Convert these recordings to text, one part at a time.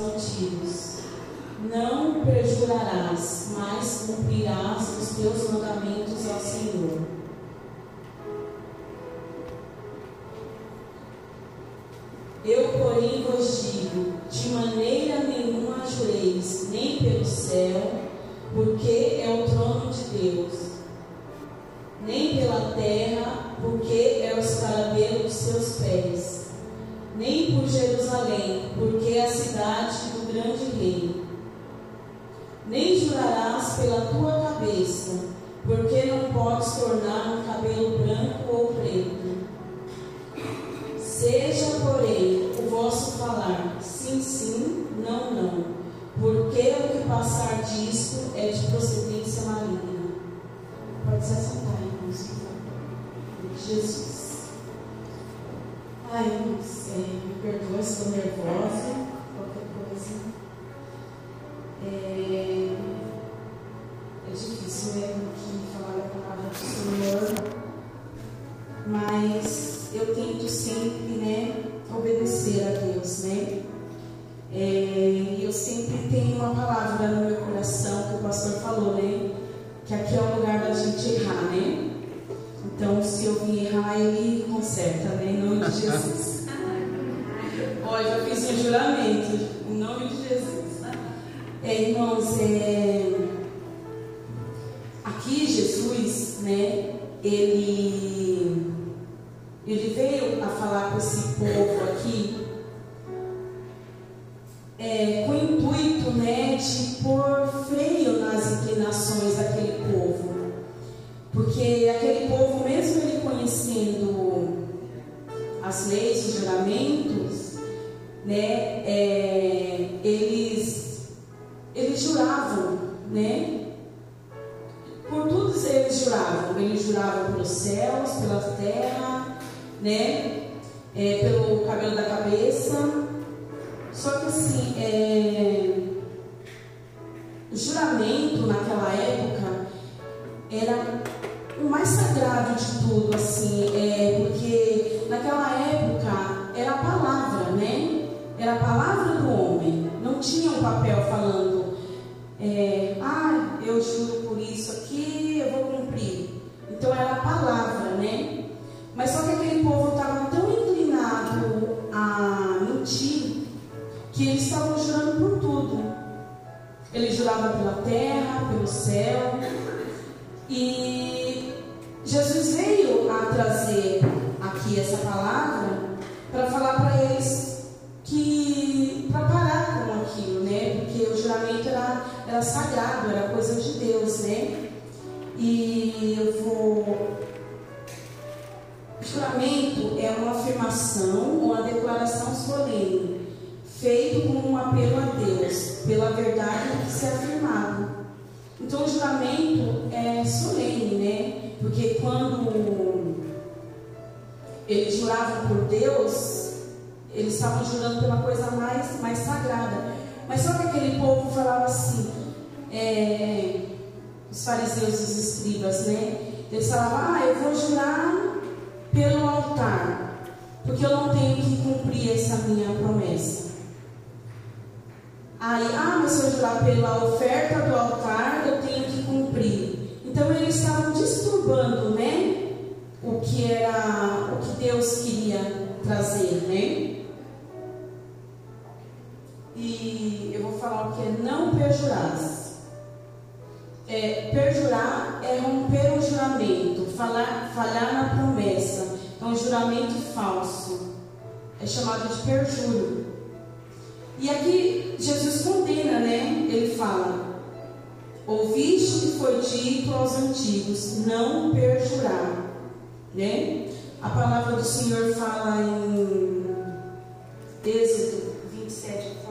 antigos. Não perjurarás, mas cumprirás os teus mandamentos ao Senhor. Eu, porém, vos digo: de maneira nenhuma jureis, nem pelo céu, porque é o trono de Deus, nem pela terra, porque é o escaravelho dos seus pés, nem por Jerusalém, porque é a cidade do grande rei. Nem jurarás pela tua cabeça, porque não podes tornar um cabelo branco ou preto. Seja, porém, o vosso falar sim, sim, não, não, porque o que passar disto é de procedência maligna. Pode se assentar, irmãos. Jesus. Ai, irmãos, é, me perdoa, estou nervosa, qualquer coisa. É, É, irmãos, é, aqui Jesus, né? Ele, ele veio a falar com esse povo aqui é, com o intuito né, de pôr juravam, né? Por todos eles juravam. Eles juravam pelos céus, pela terra, né? É, pelo cabelo da cabeça. Só que assim, é, o juramento naquela época era o mais sagrado de tudo, assim, é, porque naquela época era a palavra, né? Era a palavra do homem. Não tinha um papel falando, é, ah, eu juro por isso aqui, eu vou cumprir. Então era a palavra, né? Mas só que aquele povo estava tão inclinado a mentir que eles estavam jurando por tudo. Eles juravam pela terra, pelo céu. E Jesus veio a trazer aqui essa palavra para falar para eles que para parar com aquilo, né? Porque o juramento era, era sagrado, era coisa de Deus, né? E eu vou. O juramento é uma afirmação, uma declaração solene, feito com um apelo a Deus, pela verdade que se é afirmado. Então o juramento é solene, né? Porque quando eles juravam por Deus, eles estavam jurando pela coisa mais, mais sagrada. Mas só que aquele povo falava assim, é, os fariseus e os escribas, né? Eles falavam, ah, eu vou jurar pelo altar, porque eu não tenho que cumprir essa minha promessa. Aí, ah, mas se eu jurar pela oferta do altar, eu tenho que cumprir. Então eles estavam disturbando, né? O que era, o que Deus queria trazer, né? Eu vou falar o que é não perjurar. É, perjurar é romper um juramento, falar, falhar na promessa. É um juramento falso. É chamado de perjúrio. E aqui Jesus condena, né? Ele fala: Ouviste que foi dito aos antigos, não perjurar, né? A palavra do Senhor fala em Êxodo 27,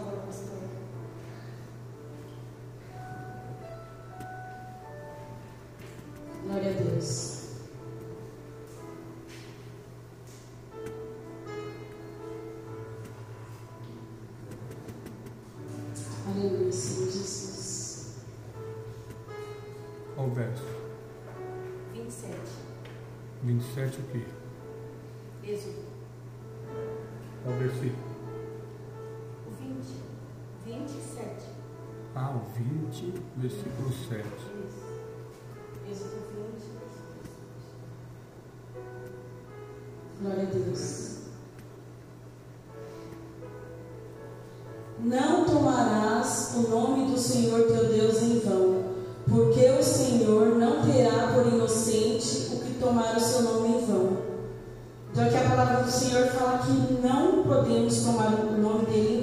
Deus. Aleluia, Senhor Jesus. Qual o verso? 27. 27 o quê? Êxodo. Qual o versículo? O 20. ao 20, versículo 7. Êxodo 20. Glória a Deus. Não tomarás o nome do Senhor teu Deus em vão, porque o Senhor não terá por inocente o que tomar o seu nome em vão. Então aqui a palavra do Senhor fala que não podemos tomar o nome dele. Em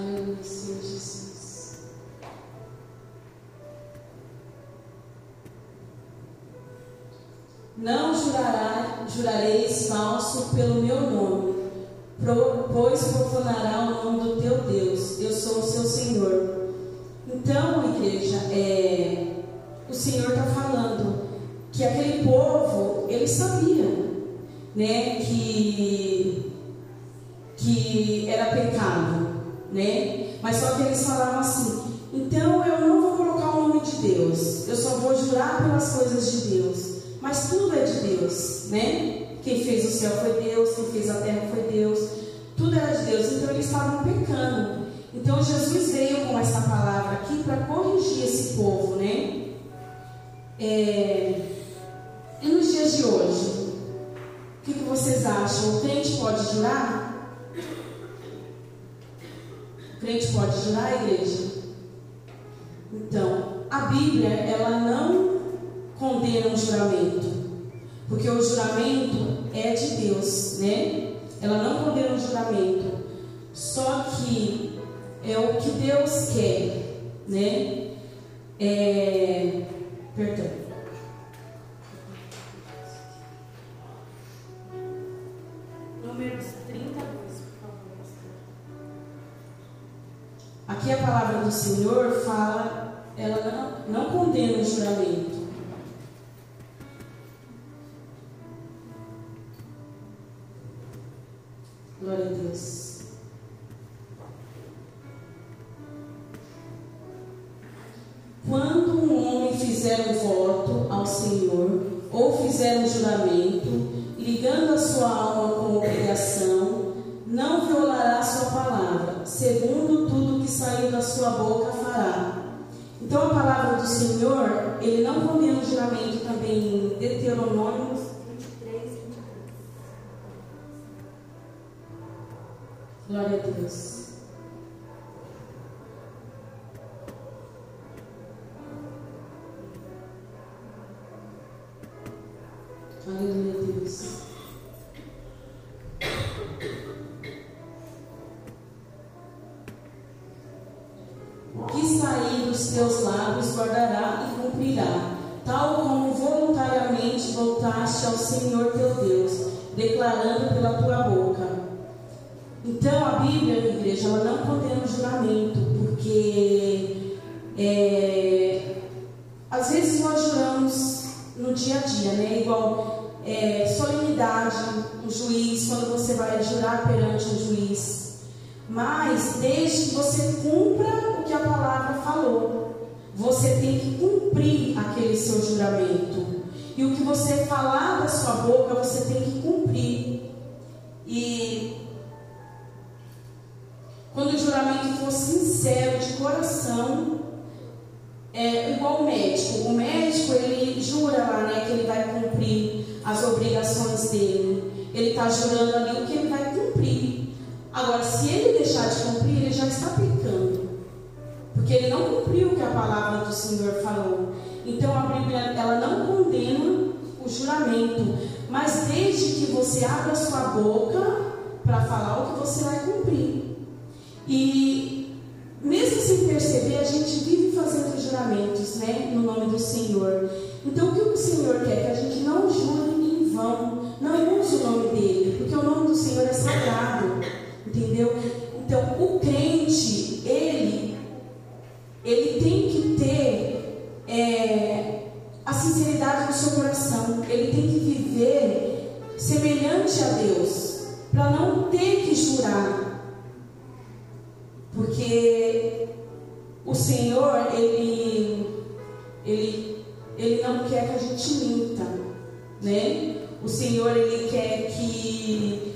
Aleluia, Senhor Jesus. Não jurará, jurareis falso pelo meu nome, pois profanará o nome do teu Deus. Eu sou o seu Senhor. Então, igreja, é, o Senhor está falando que aquele povo, ele sabia, né, que, que era pecado né? Mas só que eles falavam assim: então eu não vou colocar o nome de Deus, eu só vou jurar pelas coisas de Deus. Mas tudo é de Deus, né? Quem fez o céu foi Deus, quem fez a terra foi Deus, tudo era de Deus. Então eles estavam pecando. Então Jesus veio com essa palavra aqui para corrigir esse povo, né? É... E nos dias de hoje, o que, que vocês acham? O crente pode jurar? Crente pode jurar a igreja? Então, a Bíblia, ela não condena o juramento. Porque o juramento é de Deus, né? Ela não condena o juramento. Só que é o que Deus quer, né? É... Perdão. Números Aqui a palavra do Senhor fala, ela não, não condena o juramento. Glória a Deus. Quando um homem fizer um voto ao Senhor, ou fizer um juramento, da sua boca fará. Então a palavra do Senhor, ele não condena o juramento também em Deuteronômio 23, 23. Glória a Deus. Teus lábios guardará e cumprirá, tal como voluntariamente voltaste ao Senhor teu Deus, declarando pela tua boca. Então a Bíblia, igreja, ela não condena o juramento, porque é, às vezes nós juramos no dia a dia, né? Igual é, solenidade, um juiz, quando você vai jurar perante um juiz. Mas desde que você cumpra o que a palavra falou você tem que cumprir aquele seu juramento. E o que você falar da sua boca, você tem que cumprir. E quando o juramento for sincero, de coração, é igual o médico. O médico, ele jura lá, né, que ele vai cumprir as obrigações dele. Ele está jurando ali o que ele vai cumprir. Agora, se ele deixar de cumprir, ele já está pecando porque ele não cumpriu o que a palavra do Senhor falou. Então a Bíblia ela não condena o juramento, mas desde que você abra sua boca para falar o que você vai cumprir. E mesmo sem perceber, a gente vive fazendo juramentos, né, no nome do Senhor. Então o que o Senhor quer? Que a gente não jure em vão, não use o nome dele, porque o nome do Senhor é sagrado, entendeu? Então o crente, ele tem que ter é, a sinceridade no seu coração. Ele tem que viver semelhante a Deus, para não ter que jurar. Porque o Senhor, ele, ele, ele não quer que a gente minta, né? O Senhor, ele quer que,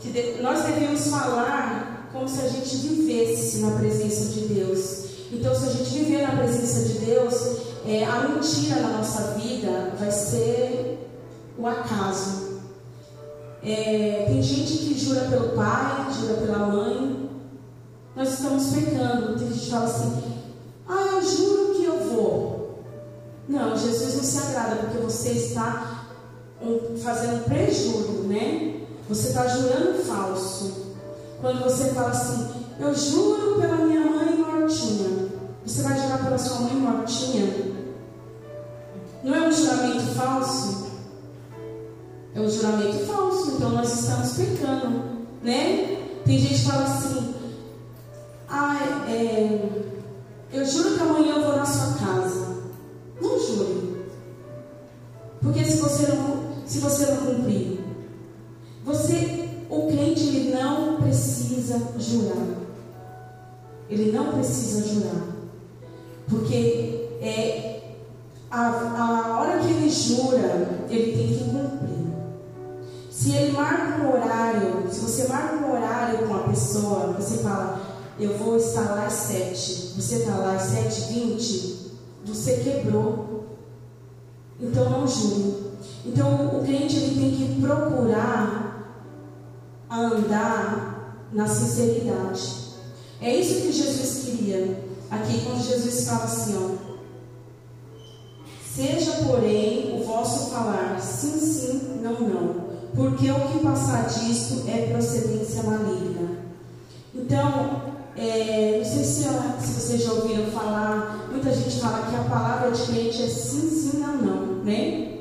que de, nós devemos falar como se a gente vivesse na presença. Então, se a gente viver na presença de Deus, é, a mentira na nossa vida vai ser o acaso. É, tem gente que jura pelo pai, jura pela mãe. Nós estamos pecando. Tem gente que fala assim: Ah, eu juro que eu vou. Não, Jesus não se agrada porque você está um, fazendo prejuro, né? Você está jurando falso. Quando você fala assim: Eu juro pela minha mãe mortinha. Você vai jurar pela sua mãe mortinha? Não é um juramento falso? É um juramento falso, então nós estamos pecando, né? Tem gente que fala assim, ah, é, eu juro que amanhã eu vou na sua casa. Não jure. Porque se você não, se você não cumprir, você, o crente, ele não precisa jurar. Ele não precisa jurar. Porque é, a, a hora que ele jura, ele tem que cumprir. Se ele marca um horário, se você marca um horário com a pessoa, você fala, eu vou estar lá às sete, você está lá às sete vinte, você quebrou. Então não jure. Então o cliente ele tem que procurar andar na sinceridade. É isso que Jesus queria. Aqui quando Jesus fala assim, ó. Seja, porém, o vosso falar sim, sim, não, não porque o que passar disso é procedência maligna. Então, é, não sei se, se vocês já ouviram falar, muita gente fala que a palavra de crente é sim, sim, não, não, né?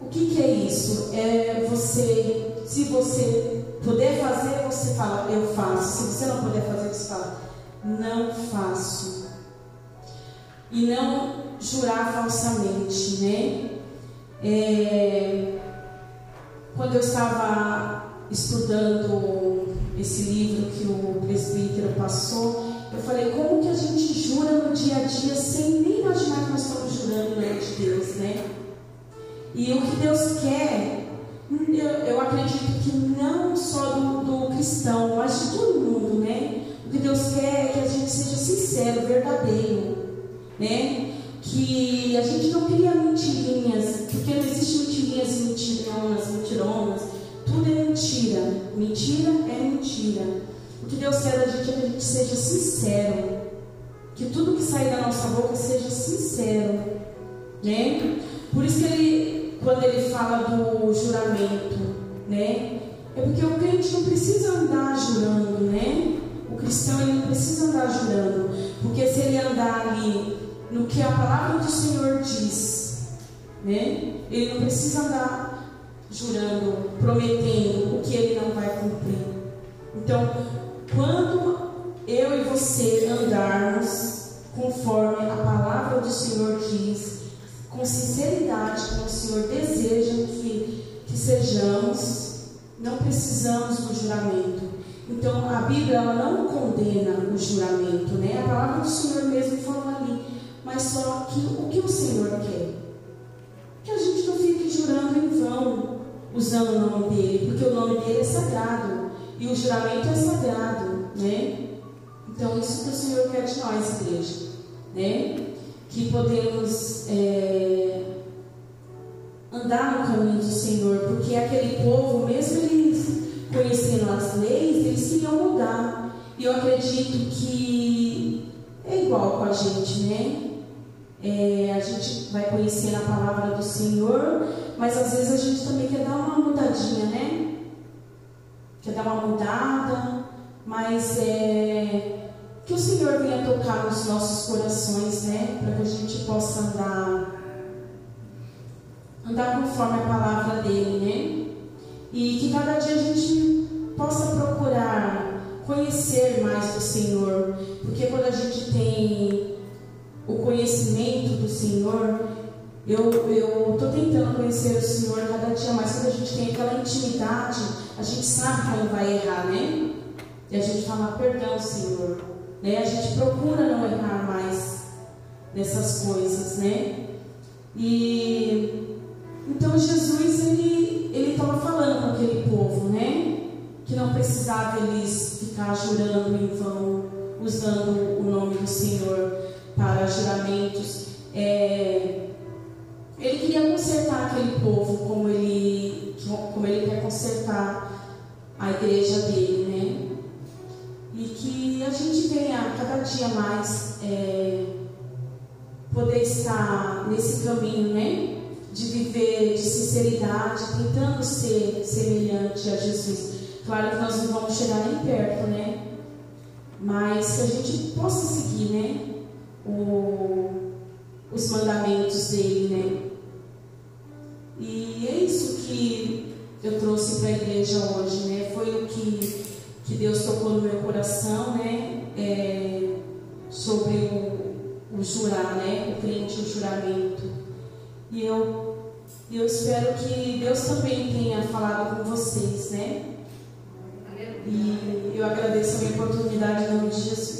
O que, que é isso? É você, se você puder fazer, você fala, eu faço. Se você não puder fazer, você fala, não faço. E não jurar falsamente, né? É, quando eu estava estudando esse livro que o presbítero passou, eu falei, como que a gente jura no dia a dia sem nem imaginar que nós estamos jurando diante de Deus, né? E o que Deus quer, eu, eu acredito que não só do, do, cristão, mas de todo mundo, né? O que Deus quer é que a gente seja sincero, verdadeiro, né? Que a gente não cria mentirinhas, porque não existe mentirinhas mentironas, mentironas. Tudo é mentira. Mentira é mentira. O que Deus quer da gente é que a gente seja sincero. Que tudo que sair da nossa boca seja sincero. Né? Por isso que ele, quando ele fala do juramento, né? É porque o crente não precisa andar jurando, né? O cristão ele não precisa andar jurando. Porque se ele andar ali no que a palavra do Senhor diz, né? Ele não precisa andar jurando, prometendo o que ele não vai cumprir. Então, quando eu e você andarmos conforme a palavra do Senhor diz, com sinceridade, como o Senhor deseja que, que sejamos, não precisamos do juramento. Então, a Bíblia ela não condena o juramento, né? A palavra do Senhor mesmo falou ali. Mas só que o que o Senhor quer? Que a gente não fique jurando em vão, usando o nome dele, porque o nome dele é sagrado e o juramento é sagrado, né? Então, isso que o Senhor quer de nós, igreja, né? Que podemos é, andar no caminho do Senhor, porque aquele povo, mesmo eles conhecendo as leis, eles queriam mudar. E eu acredito que é igual com a gente, né? É, a gente vai conhecer a palavra do Senhor, mas às vezes a gente também quer dar uma mudadinha, né? Quer dar uma mudada, mas é, que o Senhor venha tocar nos nossos corações, né? Para que a gente possa andar, andar conforme a palavra dele, né? E que cada dia a gente possa procurar conhecer mais do Senhor, porque quando a gente tem o conhecimento do Senhor, eu estou tentando conhecer o Senhor cada dia mais. Quando a gente tem aquela intimidade, a gente sabe quando vai errar, né? E a gente fala, perdão, Senhor. Né? A gente procura não errar mais nessas coisas, né? E então Jesus ele ele estava falando com aquele povo, né? Que não precisava eles ficar jurando em vão, usando o nome do Senhor para juramentos. É, ele queria consertar aquele povo como ele, como ele quer consertar a igreja dele, né? E que a gente venha cada dia mais é, poder estar nesse caminho, né? De viver de sinceridade, tentando ser semelhante a Jesus. Claro que nós não vamos chegar nem perto, né? Mas que a gente possa seguir, né? O, os mandamentos dele, né? E é isso que eu trouxe para a igreja hoje, né? Foi o que, que Deus tocou no meu coração, né? É, sobre o, o jurar, né? O crente, o juramento. E eu, eu espero que Deus também tenha falado com vocês, né? E eu agradeço a minha oportunidade em nome de Jesus.